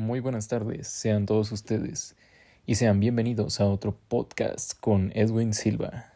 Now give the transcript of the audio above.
Muy buenas tardes, sean todos ustedes y sean bienvenidos a otro podcast con Edwin Silva.